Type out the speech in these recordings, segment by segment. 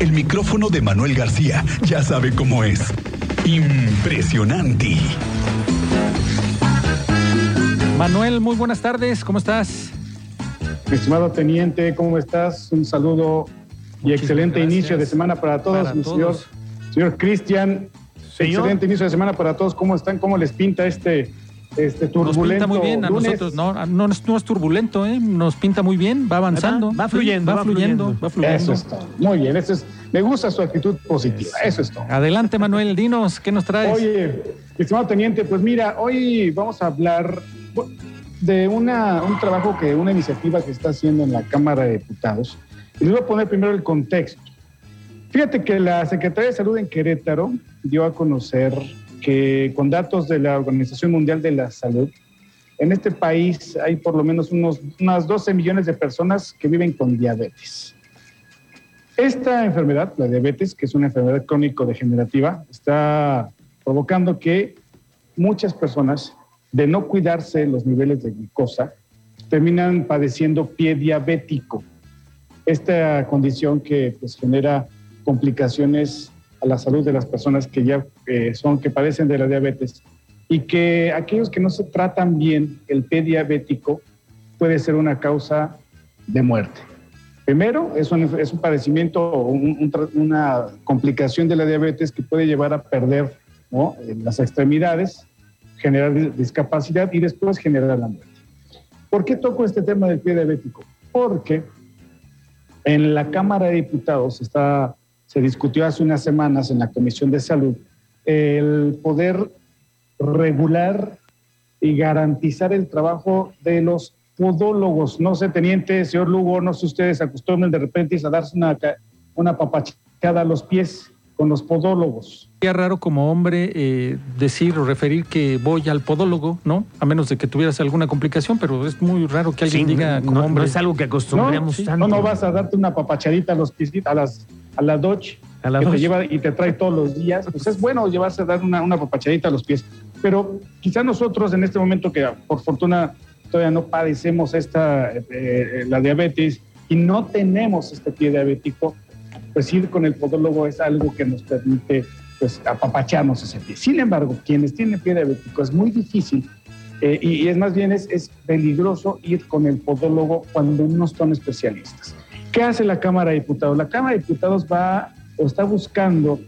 El micrófono de Manuel García ya sabe cómo es. Impresionante. Manuel, muy buenas tardes, ¿cómo estás? Estimado teniente, ¿cómo estás? Un saludo y excelente inicio de semana para todos, Para mi todos. señor. Señor Cristian, excelente inicio de semana para todos. ¿Cómo están? ¿Cómo les pinta este, este Nos pinta muy bien a lunes? nosotros, no, no, es- no es turbulento, ¿eh? nos pinta muy bien, va avanzando. Va- va Sí, fluyendo, va va fluyendo, fluyendo. va fluyendo. Eso es todo. Muy bien, eso es, me gusta su actitud positiva. Eso es todo. Adelante, Manuel, dinos, ¿qué nos traes? Oye, estimado teniente, pues mira, hoy vamos a hablar de una, un trabajo que, una iniciativa que está haciendo en la Cámara de Diputados. Y les voy a poner primero el contexto. Fíjate que la Secretaría de Salud en Querétaro dio a conocer que con datos de la Organización Mundial de la Salud, en este país hay por lo menos unos, unas 12 millones de personas que viven con diabetes. Esta enfermedad, la diabetes, que es una enfermedad crónico-degenerativa, está provocando que muchas personas, de no cuidarse los niveles de glucosa, terminan padeciendo pie diabético. Esta condición que pues, genera complicaciones a la salud de las personas que ya eh, son, que padecen de la diabetes y que aquellos que no se tratan bien, el pie diabético puede ser una causa de muerte. Primero, es un, es un padecimiento o un- un una complicación de la diabetes que puede llevar a perder ¿no? las extremidades, generar dis- discapacidad y después generar la muerte. ¿Por qué toco este tema del pie diabético? Porque en la Cámara de Diputados está, se discutió hace unas semanas en la Comisión de Salud el poder regular y garantizar el trabajo de los podólogos. No sé, teniente, señor Lugo, no sé ustedes acostumbren de repente a darse una, una papachada a los pies con los podólogos. Sería raro como hombre eh, decir o referir que voy al podólogo, ¿no? A menos de que tuvieras alguna complicación, pero es muy raro que alguien Sí, diga como no, no hombre. es algo que No, acostumbramos Sí, tanto. no, no vas a darte una papachadita a los pies, a las a la Dodge A la que te Dodge. lleva y te trae todos los días. Pues es bueno llevarse a dar una, una papachadita a los pies. Pero quizá nosotros en este momento que por fortuna todavía no padecemos esta eh, eh, la diabetes y no tenemos este pie diabético, pues ir con el podólogo es algo que nos permite pues apapacharnos ese pie. Sin embargo, quienes tienen pie diabético es muy difícil eh, y, y es más bien es, es peligroso ir con el podólogo cuando no son especialistas. ¿Qué hace la Cámara de Diputados? La Cámara de Diputados va o está buscando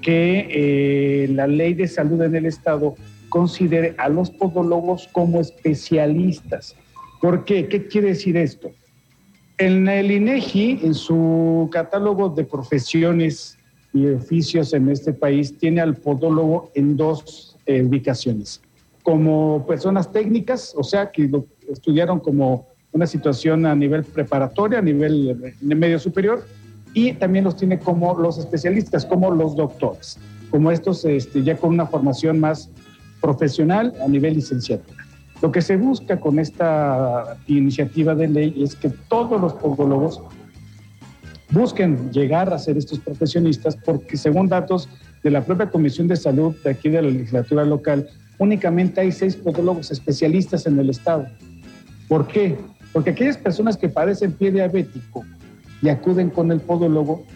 que eh, la ley de salud en el Estado considere a los podólogos como especialistas. ¿Por qué? ¿Qué quiere decir esto? En el INEGI, en su catálogo de profesiones y oficios en este país, tiene al podólogo en dos eh, ubicaciones. Como personas técnicas, o sea, que lo estudiaron como una situación a nivel preparatoria, a nivel eh, medio superior, y también los tiene como los especialistas, como los doctores, como estos este, ya con una formación más profesional a nivel licenciatura. Lo que se busca con esta iniciativa de ley es que todos los podólogos busquen llegar a ser estos profesionistas porque según datos de la propia Comisión de Salud de aquí de la legislatura local, únicamente hay seis podólogos especialistas en el estado. ¿Por qué? Porque aquellas personas que padecen pie diabético y acuden con el podólogo,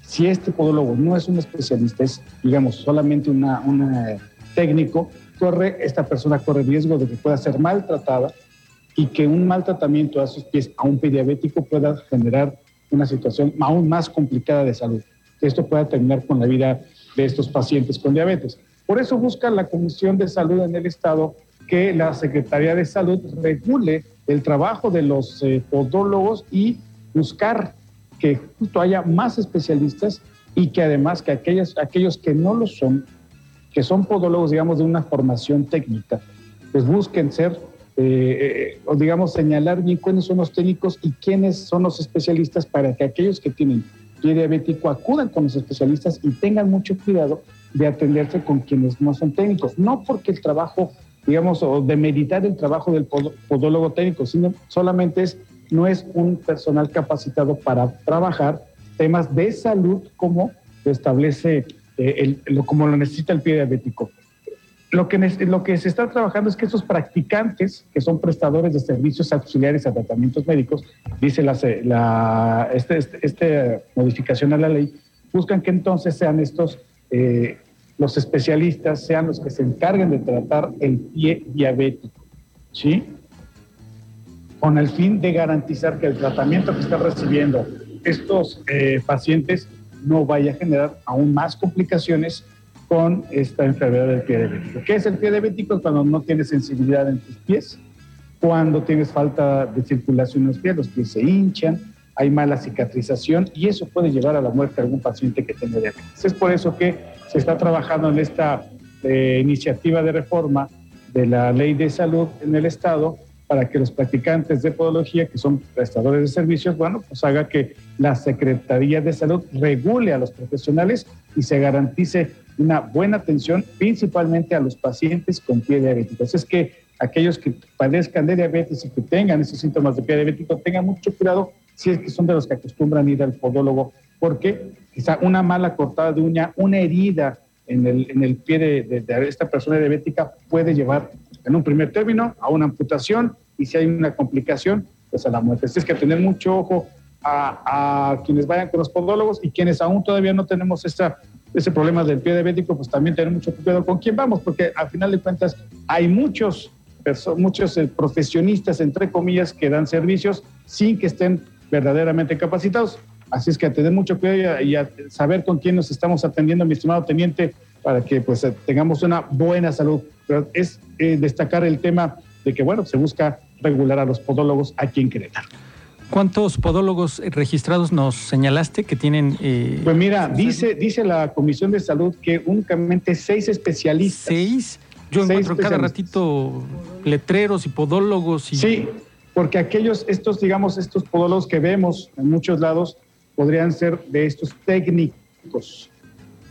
si este podólogo no es un especialista, es, digamos, solamente una, una técnico, corre, esta persona corre riesgo de que pueda ser maltratada y que un maltratamiento a sus pies a un pie diabético pueda generar una situación aún más complicada de salud. Esto pueda terminar con la vida de estos pacientes con diabetes. Por eso busca la Comisión de Salud en el Estado que la Secretaría de Salud regule el trabajo de los eh, podólogos y buscar que justo haya más especialistas y que además que aquellos, aquellos que no lo son, que son podólogos, digamos, de una formación técnica, pues busquen ser, eh, eh, o digamos, señalar bien cuáles son los técnicos y quiénes son los especialistas para que aquellos que tienen pie diabético acudan con los especialistas y tengan mucho cuidado de atenderse con quienes no son técnicos. No porque el trabajo, digamos, o de meditar el trabajo del pod- podólogo técnico, sino solamente es, no es un personal capacitado para trabajar temas de salud como lo establece, eh, el- como lo necesita el pie diabético. Lo que, lo que se está trabajando es que esos practicantes, que son prestadores de servicios auxiliares a tratamientos médicos, dice la, la este, este, este modificación a la ley, buscan que entonces sean estos eh, los especialistas, sean los que se encarguen de tratar el pie diabético, ¿sí? Con el fin de garantizar que el tratamiento que están recibiendo estos eh, pacientes no vaya a generar aún más complicaciones con esta enfermedad del pie diabético. ¿Qué es el pie diabético? Cuando no tienes sensibilidad en tus pies, cuando tienes falta de circulación en los pies, los pies se hinchan, hay mala cicatrización y eso puede llevar a la muerte de algún paciente que tenga diabetes. Es por eso que se está trabajando en esta eh, iniciativa de reforma de la ley de salud en el Estado para que los practicantes de podología, que son prestadores de servicios, bueno, pues haga que la Secretaría de Salud regule a los profesionales y se garantice una buena atención principalmente a los pacientes con pie diabético. Es que aquellos que padezcan de diabetes y que tengan esos síntomas de pie diabético tengan mucho cuidado si es que son de los que acostumbran ir al podólogo, porque quizá una mala cortada de uña, una herida en el, en el pie de, esta persona diabética puede llevar en un primer término a una amputación y si hay una complicación, pues a la muerte. Es que tener mucho ojo a, a, quienes vayan con los podólogos y quienes aún todavía no tenemos esta ese problema del pie diabético, pues también tener mucho cuidado con quién vamos, porque al final de cuentas hay muchos, muchos eh, profesionistas, entre comillas, que dan servicios sin que estén verdaderamente capacitados. Así es que a tener mucho cuidado y a, saber con quién nos estamos atendiendo, mi estimado teniente, para que pues eh, tengamos una buena salud. Pero es eh, destacar el tema de que, bueno, se busca regular a los podólogos aquí en Querétaro. ¿Cuántos podólogos registrados nos señalaste que tienen? Eh, pues mira, dice, dice la Comisión de Salud que únicamente seis especialistas. ¿Seis? Yo encuentro cada ratito letreros y podólogos. Y... Sí, porque aquellos, estos, digamos, estos podólogos que vemos en muchos lados podrían ser de estos técnicos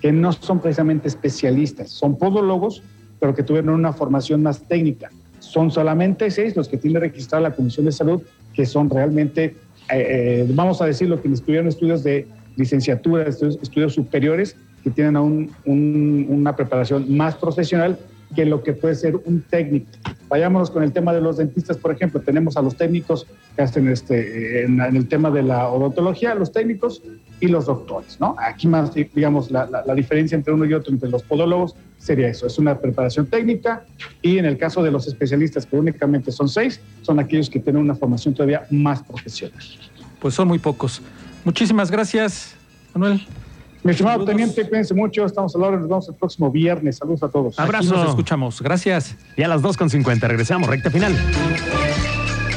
que no son precisamente especialistas, son podólogos, pero que tuvieron una formación más técnica. Son solamente seis los que tiene registrada la Comisión de Salud que son realmente, eh, eh, vamos a decirlo, quienes tuvieron estudios de licenciatura, estudios, superiores, que tienen aún una preparación más profesional que lo que puede ser un técnico. Vayámonos con el tema de los dentistas, por ejemplo, tenemos a los técnicos que hacen este, en, el tema de la odontología, los técnicos y los doctores, ¿no? Aquí más, digamos, la, la, diferencia entre uno y otro, entre los podólogos, sería eso, es una preparación técnica y en el caso de los especialistas, que únicamente son seis, son aquellos que tienen una formación todavía más profesional. Pues son muy pocos. Muchísimas gracias, Manuel. Mi estimado teniente, cuídense mucho. Estamos a la hora. Nos vemos el próximo viernes. Saludos a todos. Abrazo. nos escuchamos. Gracias. Y a las 2.50 regresamos. Recta final.